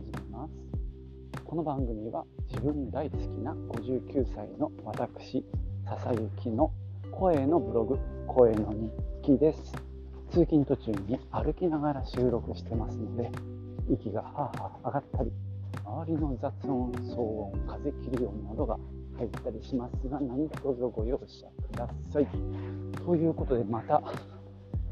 始めますこの番組は自分大好きな59歳の私笹雪の声のブログ声の日記です通勤途中に歩きながら収録してますので息がはあはあ上がったり周りの雑音騒音風切り音などが入ったりしますが何卒ご容赦くださいということでまた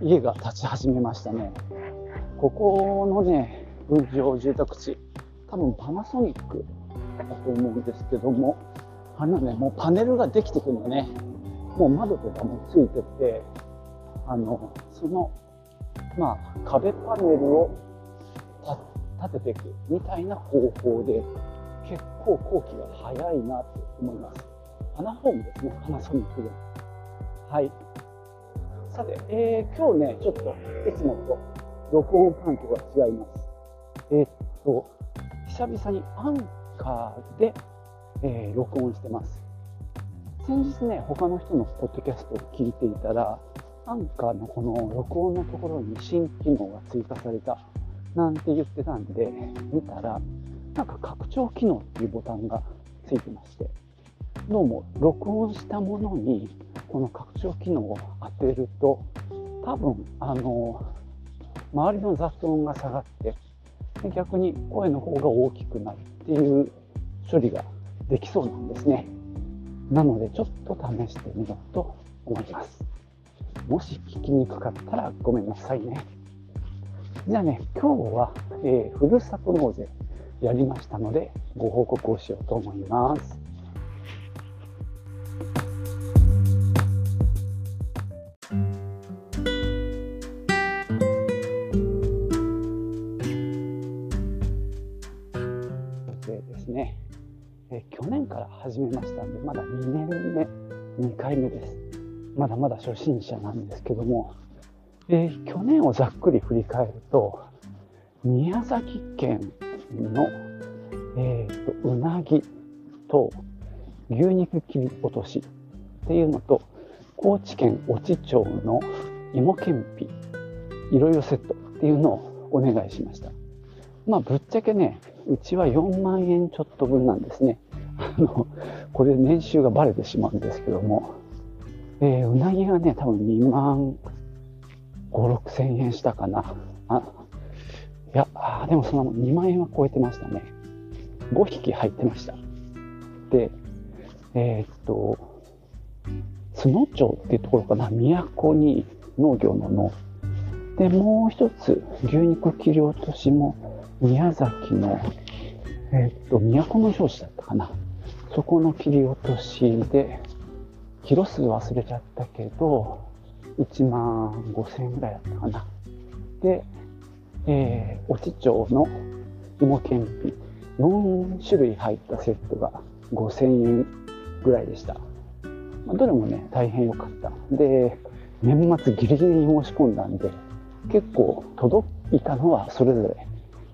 家が建ち始めましたねここのね分譲住宅地多分パナソニックだと思うんですけどもあのねもうパネルができてくるのね。もう窓とかもついててあのそのまあ壁パネルを立てていくみたいな方法で結構工期が早いなと思います。パナホームですねパナソニックで。はい。さて、えー、今日ねちょっといつもと録音環境が違います。えー、っと久々にアンカーで、えー、録音してます。先日ね他の人のポッドキャストを聞いていたらアンカーのこの録音のところに新機能が追加されたなんて言ってたんで見たらなんか拡張機能っていうボタンがついてましてどうも録音したものにこの拡張機能を当てると多分あの周りの雑音が下がって逆に声の方が大きくなるっていう処理ができそうなんですね。なのでちょっと試してみようと思います。もし聞きにくかったらごめんなさいね。じゃあね今日は、えー、ふるさと納税やりましたのでご報告をしようと思います。です去年から始めましたんでまだ2年目2回目です。まだまだ初心者なんですけども、え、去年をざっくり振り返ると宮崎県の、えーと、うなぎと牛肉切り落としっていうのと高知県越知町の芋けんぴいろいろセットっていうのをお願いしました。まあぶっちゃけねうちは4万円ちょっと分なんですね。これ年収がバレてしまうんですけども、えー、うなぎがね多分2万5 6千円したかなあいや、あでもそんなもん2万円は超えてましたね。5匹入ってました。で、えー、っと、津野町っていうところかな、都に農業の農。で、もう一つ、牛肉切り落としも宮崎の、えー、っと、都の上司だったかな。そこの切り落としで、キロ数忘れちゃったけど、1万5千円ぐらいだったかな。で、えー、越知町の芋けんぴ4種類入ったセットが5000円ぐらいでした。まあ、どれもね、大変良かった。で、年末ギリギリに申し込んだんで、結構届いたのはそれぞれ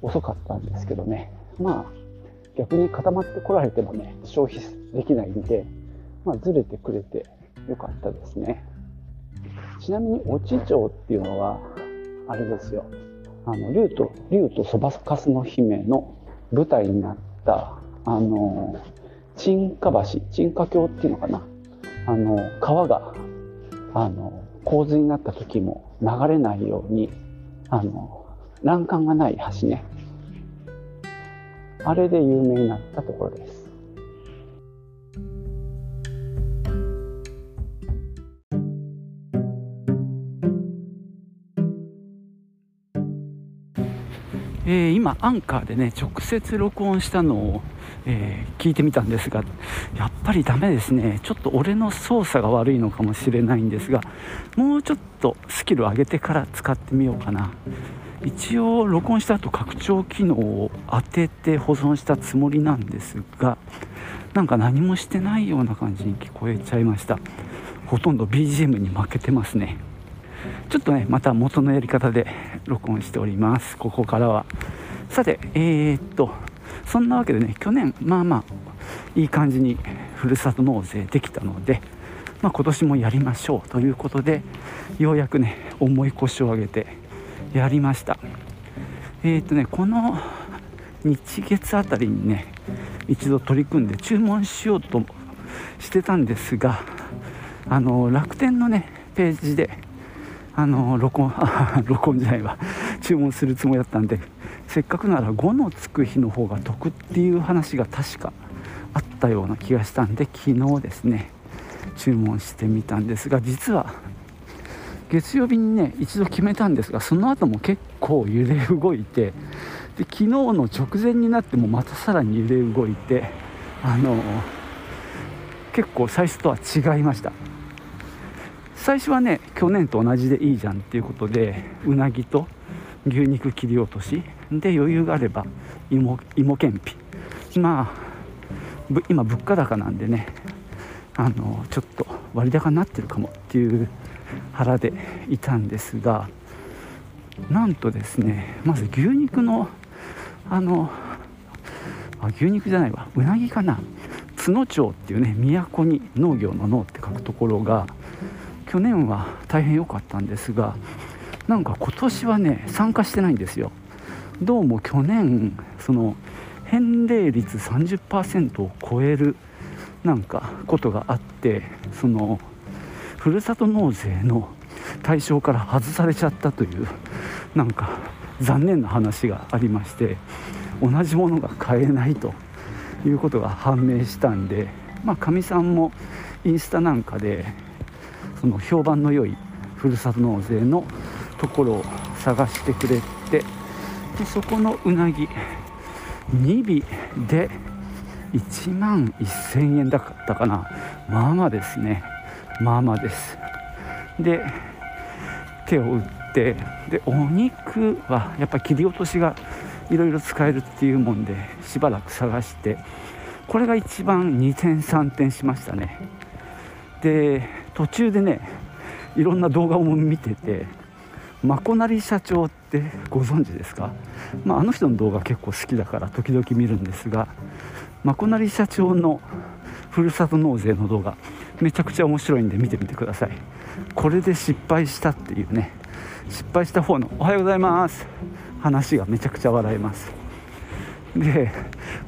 遅かったんですけどね。まあ、逆に固まってこられてもね、消費できないんで、まあ、ずれてくれてよかったですね。ちなみに、越知町っていうのは、あれですよ。あの竜と竜とそばかすの姫の舞台になったあの沈下橋沈下橋っていうのかなあの川があの洪水になった時も流れないようにあの欄干がない橋ねあれで有名になったところです。えー、今アンカーでね直接録音したのを、えー、聞いてみたんですがやっぱりダメですね。ちょっと俺の操作が悪いのかもしれないんですがもうちょっとスキル上げてから使ってみようかな。一応録音した後拡張機能を当てて保存したつもりなんですがなんか何もしてないような感じに聞こえちゃいました。ほとんど BGM に負けてますね。ちょっとねまた元のやり方で録音しております。ここからは。さてえー、っとそんなわけでね去年まあまあいい感じにふるさと納税できたので、まあ、今年もやりましょうということでようやくね重い腰を上げてやりました。えー、とねこの日月あたりにね一度取り組んで注文しようとしてたんですがあの楽天のねページであの録音 録音じゃないわ。注文するつもりだったんでせっかくなら5のつく日の方が得っていう話が確かあったような気がしたんで昨日ですね注文してみたんですが実は月曜日にね一度決めたんですがその後も結構揺れ動いてで昨日の直前になってもまたさらに揺れ動いてあの結構最初とは違いました。最初はね去年と同じでいいじゃんっていうことでうなぎと牛肉切り落としで余裕があれば芋芋けんぴ。まあ今物価高なんでねあのちょっと割高になってるかもっていう腹でいたんですがなんとですねまず牛肉のあのあ牛肉じゃないわうなぎかな津野町っていうね都に農業の農って書くところが去年は大変良かったんですがなんか今年はね参加してないんですよ。どうも去年その返礼率30%を超えるなんかことがあってそのふるさと納税の対象から外されちゃったというなんか残念な話がありまして同じものが買えないということが判明したんでまあかみさんもインスタなんかでその評判の良いふるさと納税のところを探してくれてでそこのうなぎ2尾で1万1000円だったかな。まあまあですね。まあまあです。で手を打ってでお肉はやっぱ切り落としがいろいろ使えるっていうもんでしばらく探してこれが一番2点3点しましたね。で途中でねいろんな動画も見ててまこなり社長ってご存知ですか、まあ、あの人の動画結構好きだから時々見るんですがまこなり社長のふるさと納税の動画。めちゃくちゃ面白いんで見てみてください。これで失敗したっていうね。失敗した方の「おはようございます」話がめちゃくちゃ笑えます。で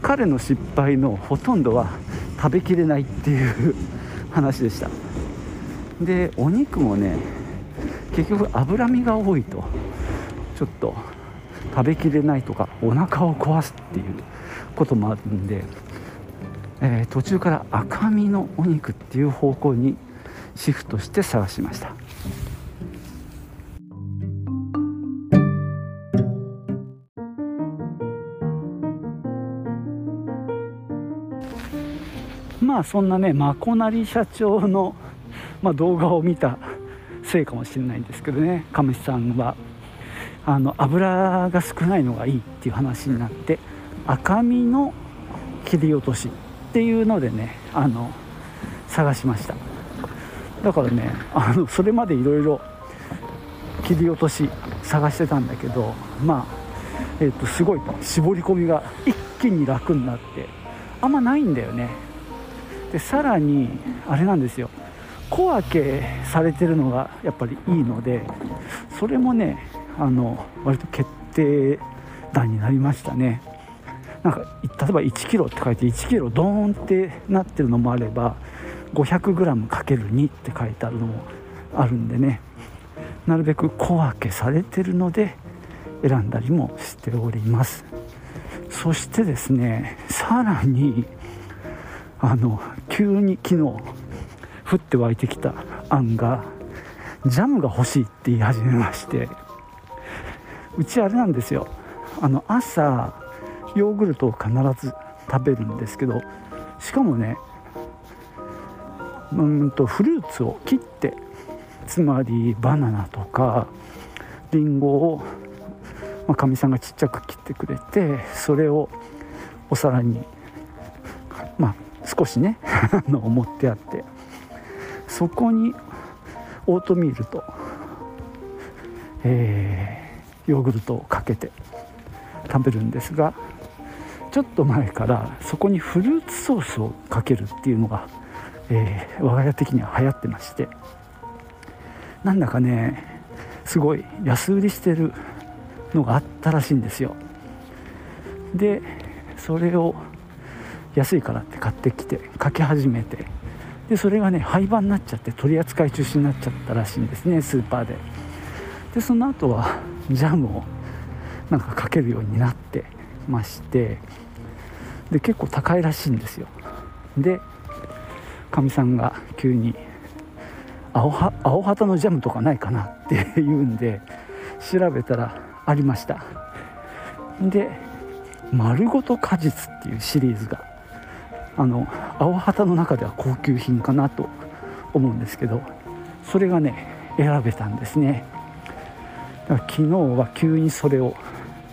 彼の失敗のほとんどは食べきれないっていう 話でした。でお肉もね結局脂身が多いとちょっと食べきれないとかお腹を壊すっていうこともあるんで、えー、途中から赤身のお肉っていう方向にシフトして探しました。まあそんなねまこなり社長の、まあ、動画を見たせいかもしれないんですけどね神主さんはあの油が少ないのがいいっていう話になって赤身の切り落としっていうのでねあの探しました。だからねあのそれまでいろいろ切り落とし探してたんだけどまあえー、とすごい絞り込みが一気に楽になってあんまないんだよね。でさらにあれなんですよ。小分けされてるのがやっぱりいいのでそれもねあの割と決定弾になりましたね。なんか例えば 1kg って書いて 1kg ドーンってなってるのもあれば 500g×2 って書いてあるのもあるんでね。なるべく小分けされてるので選んだりもしております。そしてですねさらにあの急に昨日降って湧いてきた案がジャムが欲しいって言い始めまして。うちあれなんですよ。あの朝ヨーグルトを必ず食べるんですけどしかもねうんとフルーツを切ってつまりバナナとかりんごをかみ、まあ、さんがちっちゃく切ってくれてそれをお皿にまあ少しね 持ってあってそこにオートミールと、えー、ヨーグルトをかけて食べるんですがちょっと前からそこにフルーツソースをかけるっていうのが、えー、我が家的には流行ってまして。なんだかねすごい安売りしてるのがあったらしいんですよ。でそれを安いからって買ってきてかけ始めて。でそれがね廃盤になっちゃって取り扱い中止になっちゃったらしいんですねスーパーで。でその後はジャムをなんかかけるようになって。ましてで結構高いらしいんですよ。でかみさんが急に青は青旗のジャムとかないかなって言うんで調べたらありました。で「丸ごと果実」っていうシリーズがあの青旗の中では高級品かなと思うんですけどそれがね選べたんですね。だから昨日は急にそれを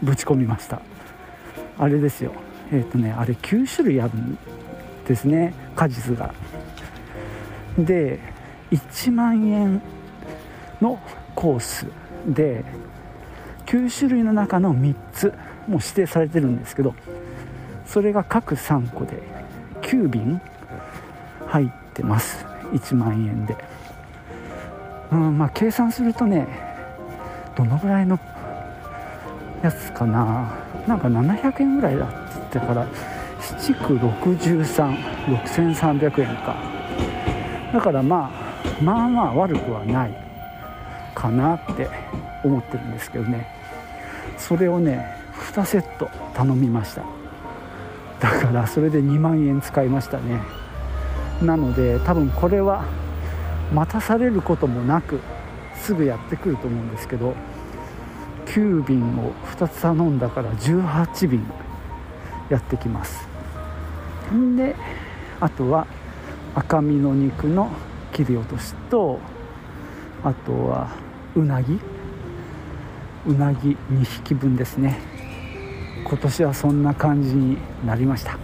ぶち込みました。あれですよ。えっ、ー、とねあれ9種類あるんですね。果実が。で1万円のコースで9種類の中の3つもう指定されてるんですけどそれが各3個で9瓶入ってます。1万円で。うんまあ計算するとねどのぐらいのやつかな。なんか700円ぐらいだって言ってから7区636300円か。だからまあまあまあ悪くはないかなって思ってるんですけどね。それをね2セット頼みました。だからそれで2万円使いましたね。なので多分これは待たされることもなくすぐやってくると思うんですけど9便を2つ頼んだから18便やってきます。んであとは赤身の肉の切り落としとあとはうなぎ。うなぎ2匹分ですね。今年はそんな感じになりました。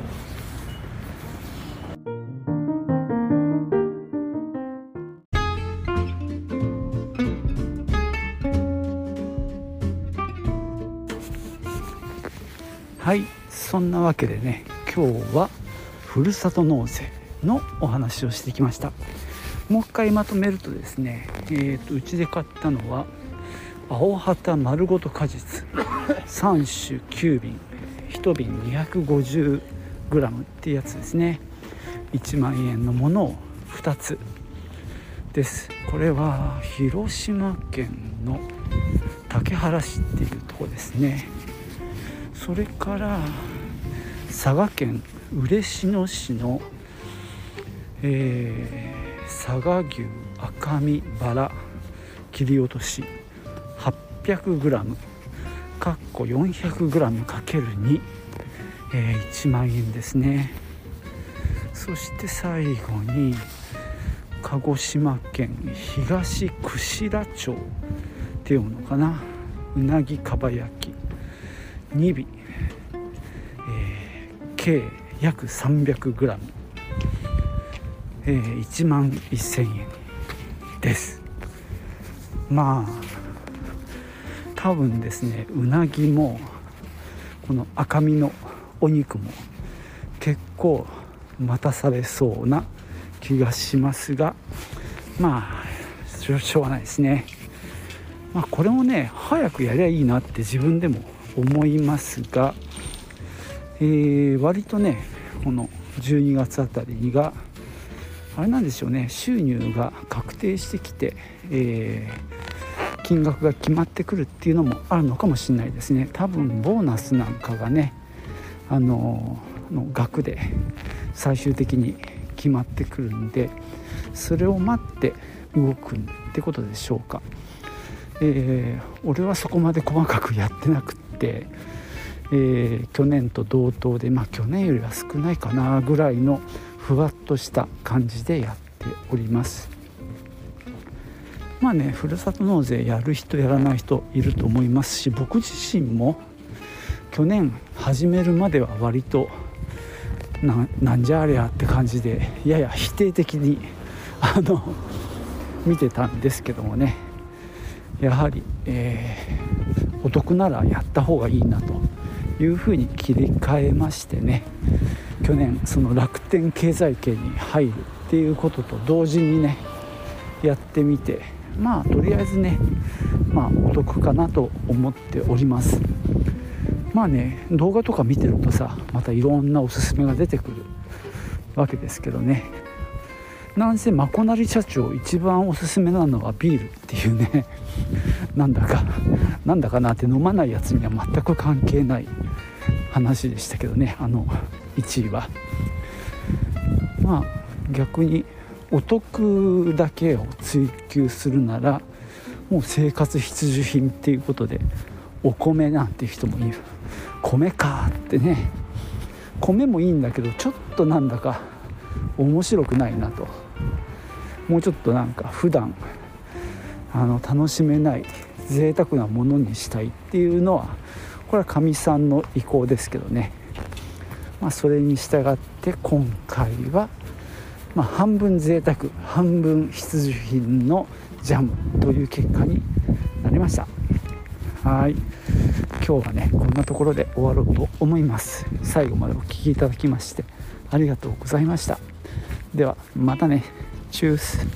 はいそんなわけでね今日はふるさと納税のお話をしてきました。もう一回まとめるとですねえーと、うちで買ったのは青旗丸ごと果実3種9瓶1瓶 250g っていうやつですね。1万円のものを2つです。これは広島県の竹原市っていうとこですね。それから佐賀県嬉野市の、えー、佐賀牛赤身バラ切り落とし 800g かっこ 400g かける2、えー、1万円ですね。そして最後に鹿児島県東串良町っていうのかな。うなぎかば焼き。2尾、えー、計約 300g、えー、1万1000円です。まあ多分ですねうなぎもこの赤身のお肉も結構待たされそうな気がしますがまあしょうがないですね。まあこれもね早くやりゃいいなって自分でも思いますが、えー、割とねこの12月あたりがあれなんでしょうね収入が確定してきて、えー、金額が決まってくるっていうのもあるのかもしれないですね。多分ボーナスなんかがねあのの額で最終的に決まってくるんでそれを待って動くってことでしょうか、えー、俺はそこまで細かくやってなくって、えー、去年と同等でまあ去年よりは少ないかなぐらいのふわっとした感じでやっております。まあねふるさと納税やる人やらない人いると思いますし僕自身も去年始めるまでは割となんじゃありゃって感じでやや否定的にあの見てたんですけどもね。やはり、えー、お得ならやった方がいいなというふうに切り替えましてね。去年その楽天経済圏に入るっていうことと同時にねやってみてまあとりあえずねまあお得かなと思っております。まあね動画とか見てるとさまたいろんなおすすめが出てくるわけですけどね。なんせまこなり社長一番おすすめなのはビールっていうね。なんだかなんだかなって飲まないやつには全く関係ない話でしたけどね。あの1位は。まあ逆にお得だけを追求するならもう生活必需品っていうことでお米なんて人もいる。米かってね。米もいいんだけどちょっとなんだか面白くないなと。もうちょっとなんか普段あの楽しめない贅沢なものにしたいっていうのはこれはかみさんの意向ですけどね、まあ、それに従って今回は、まあ、半分贅沢半分必需品のジャムという結果になりました。はい。今日はねこんなところで終わろうと思います。最後までお聴きいただきましてありがとうございました。ではまたね。チュース。